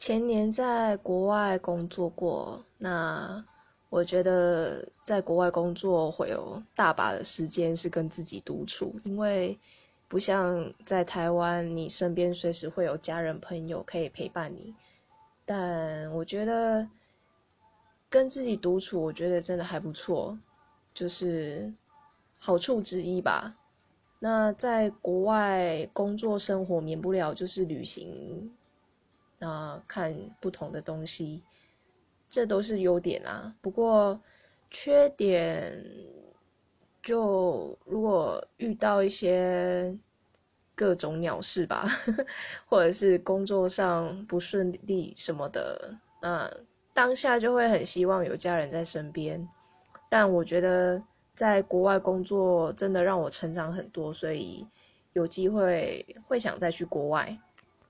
前年在国外工作过，那我觉得在国外工作会有大把的时间是跟自己独处，因为不像在台湾，你身边随时会有家人朋友可以陪伴你。但我觉得跟自己独处，我觉得真的还不错，就是好处之一吧。那在国外工作生活，免不了就是旅行。啊，看不同的东西，这都是优点啦。不过缺点，就如果遇到一些各种鸟事吧，或者是工作上不顺利什么的，那当下就会很希望有家人在身边。但我觉得在国外工作真的让我成长很多，所以有机会会想再去国外。